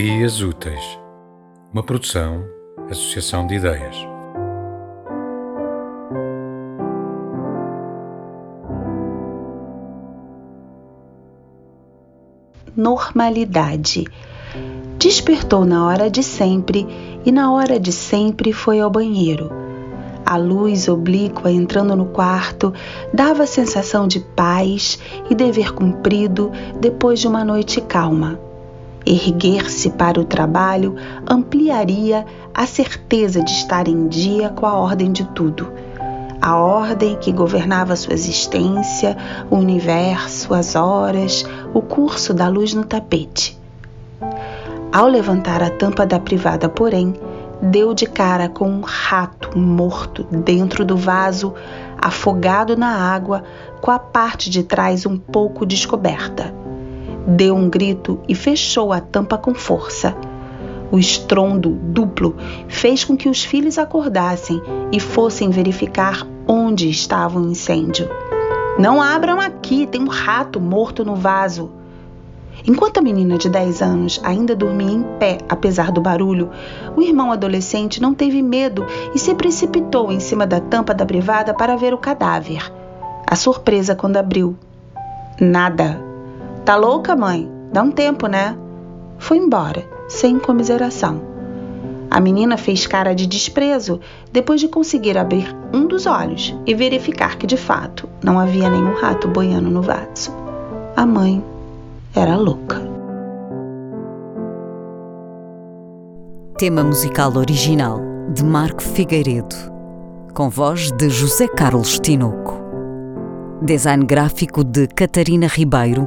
Ideias Úteis, uma produção, associação de ideias. Normalidade. Despertou na hora de sempre e na hora de sempre foi ao banheiro. A luz oblíqua entrando no quarto dava a sensação de paz e dever cumprido depois de uma noite calma. Erguer-se para o trabalho ampliaria a certeza de estar em dia com a ordem de tudo. A ordem que governava sua existência, o universo, as horas, o curso da luz no tapete. Ao levantar a tampa da privada, porém, deu de cara com um rato morto dentro do vaso, afogado na água, com a parte de trás um pouco descoberta. Deu um grito e fechou a tampa com força. O estrondo duplo fez com que os filhos acordassem e fossem verificar onde estava o incêndio. Não abram aqui, tem um rato morto no vaso. Enquanto a menina de 10 anos ainda dormia em pé, apesar do barulho, o irmão adolescente não teve medo e se precipitou em cima da tampa da privada para ver o cadáver. A surpresa quando abriu. Nada. Tá louca, mãe? Dá um tempo, né? Foi embora, sem comiseração. A menina fez cara de desprezo depois de conseguir abrir um dos olhos e verificar que de fato não havia nenhum rato boiando no vaso. A mãe era louca. Tema musical original de Marco Figueiredo, com voz de José Carlos Tinoco. Design gráfico de Catarina Ribeiro